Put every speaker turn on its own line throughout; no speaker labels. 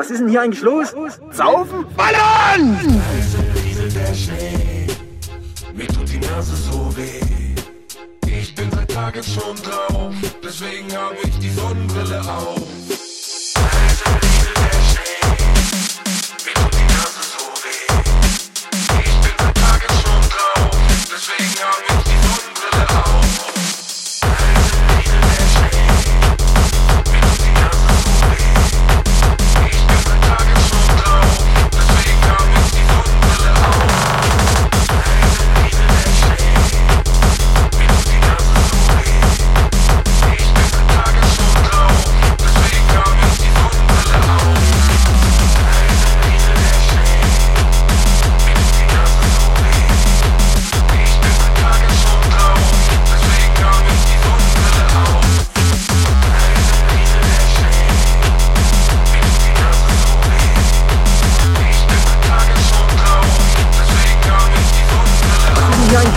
Was ist denn hier eigentlich los? Saufen?
Ballern!
der Schnee, mir tut die Nase so weh. Ich bin seit Tagen schon drauf, deswegen hab ich die Sonnenbrille auf.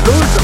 loser.